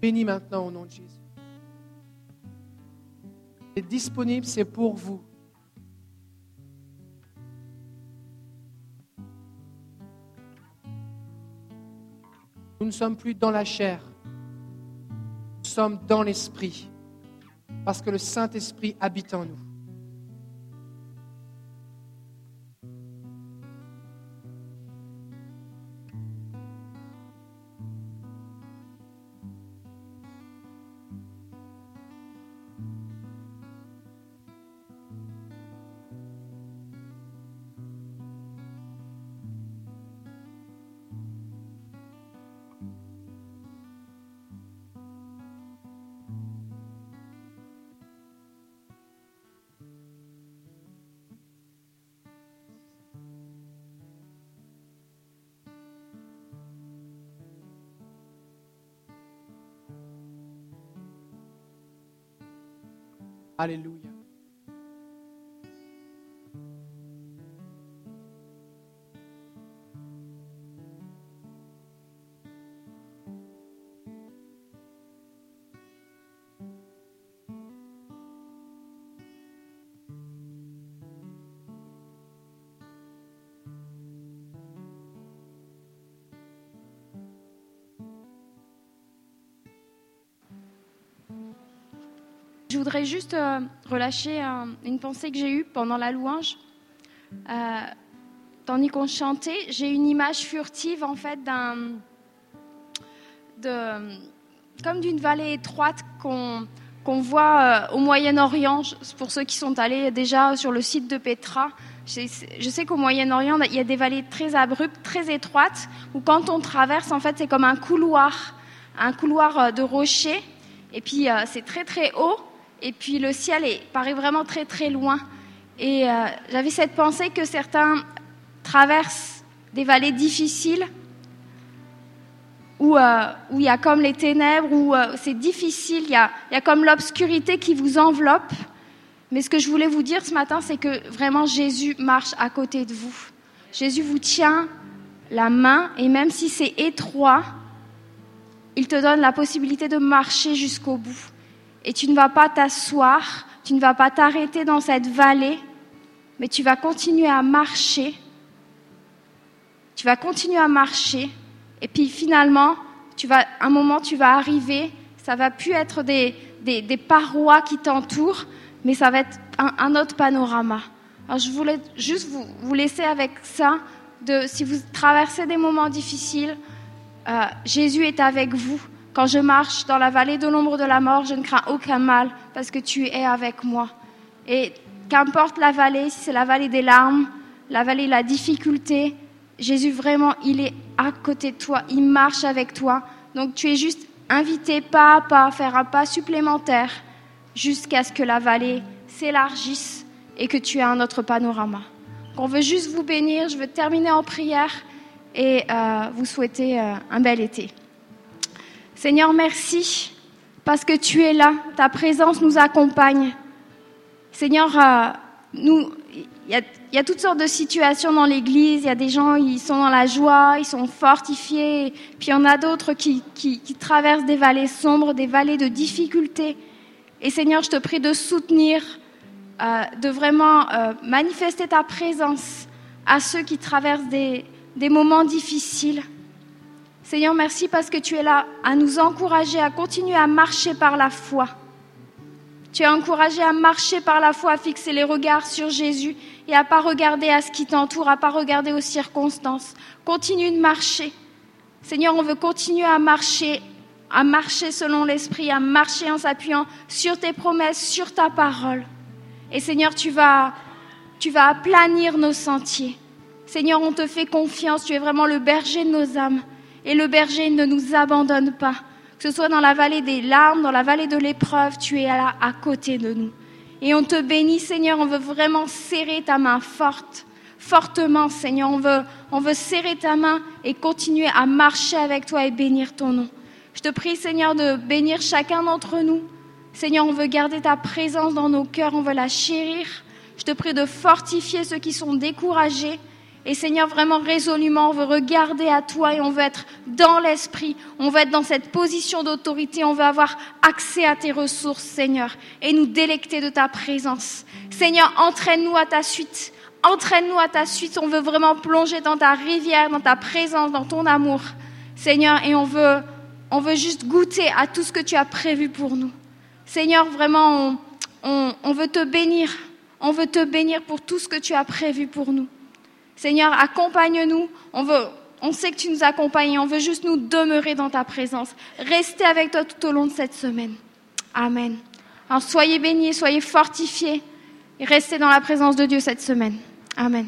Bénis maintenant au nom de Jésus disponible, c'est pour vous. Nous ne sommes plus dans la chair, nous sommes dans l'esprit, parce que le Saint-Esprit habite en nous. Alléluia. Je voudrais juste euh, relâcher un- une pensée que j'ai eue pendant la louange. Euh, tandis qu'on chantait, j'ai une image furtive en fait comme d'une vallée étroite qu'on qu'on voit euh, au Moyen-Orient. Pour ceux qui sont allés déjà sur le site de Petra, je sais, qu'au Moyen-Orient, il y a des vallées très abruptes, très étroites, où quand on traverse, en fait, c'est comme un couloir, un couloir euh, de rochers. Et puis euh, c'est très très haut. Et puis le ciel est, paraît vraiment très très loin. Et euh, j'avais cette pensée que certains traversent des vallées difficiles où, euh, où il y a comme les ténèbres, où euh, c'est difficile, il y a, il y a comme l'obscurité qui vous enveloppe. Mais ce que je voulais vous dire ce matin, c'est que vraiment Jésus marche à côté de vous. Jésus vous tient la main et même si c'est étroit, il te donne la possibilité de marcher jusqu'au bout. Et tu ne vas pas t'asseoir, tu ne vas pas t'arrêter dans cette vallée, mais tu vas continuer à marcher. Tu vas continuer à marcher. Et puis finalement, tu vas, un moment, tu vas arriver. Ça va plus être des, des, parois qui t'entourent, mais ça va être un, un autre panorama. Alors je voulais juste vous, vous laisser avec ça. De, si vous traversez des moments difficiles, euh, Jésus est avec vous. Quand je marche dans la vallée de l'ombre de la mort, je ne crains aucun mal parce que tu es avec moi. Et qu'importe la vallée, si c'est la vallée des larmes, la vallée de la difficulté, Jésus vraiment, il est à côté de toi, il marche avec toi. Donc tu es juste invité pas à pas à faire un pas supplémentaire jusqu'à ce que la vallée s'élargisse et que tu aies un autre panorama. Donc, on veut juste vous bénir, je veux terminer en prière et euh, vous souhaiter euh, un bel été. Seigneur, merci parce que tu es là, ta présence nous accompagne. Seigneur, euh, nous, il y, a, toutes sortes de situations dans l'Église. Il y a des gens, ils sont dans la joie, ils sont fortifiés. Puis il y en a d'autres qui, qui, qui traversent des vallées sombres, des vallées de difficultés. Et Seigneur, je te prie de soutenir, euh, de vraiment euh, manifester ta présence à ceux qui traversent des moments difficiles. Seigneur, merci parce que tu es là à nous encourager à continuer à marcher par la foi. Tu es encouragé à marcher par la foi, à fixer les regards sur Jésus et à pas regarder à ce qui t'entoure, à pas regarder aux circonstances. Continue de marcher. Seigneur, on veut continuer à marcher, à marcher selon l'Esprit, à marcher en s'appuyant sur tes promesses, sur ta parole. Et Seigneur, tu vas, tu vas aplanir nos sentiers. Seigneur, on te fait confiance, tu es vraiment le berger de nos âmes. Et le berger ne nous abandonne pas. Que ce soit dans la vallée des larmes, dans la vallée de l'épreuve, tu es là à côté de nous. Et on te bénit, Seigneur, on veut vraiment serrer ta main forte, fortement, Seigneur. On veut, on veut serrer ta main et continuer à marcher avec toi et bénir ton nom. Je te prie, Seigneur, de bénir chacun d'entre nous. Seigneur, on veut garder ta présence dans nos cœurs, on veut la chérir. Je te prie de fortifier ceux qui sont découragés. Et Seigneur, vraiment résolument, on veut regarder à toi et on veut être dans l'esprit. On veut être dans cette position d'autorité. On veut avoir accès à tes ressources, Seigneur, et nous délecter de ta présence. Seigneur, entraîne-nous à ta suite. Entraîne-nous à ta suite. On veut vraiment plonger dans ta rivière, dans ta présence, dans ton amour, Seigneur, et on veut, on veut juste goûter à tout ce que tu as prévu pour nous. Seigneur, vraiment, on, on, on veut te bénir. On veut te bénir pour tout ce que tu as prévu pour nous. Seigneur, accompagne-nous. On veut, on sait que tu nous accompagnes. On veut juste nous demeurer dans ta présence. Rester avec toi tout au long de cette semaine. Amen. Alors soyez bénis, soyez fortifiés et restez dans la présence de Dieu cette semaine. Amen.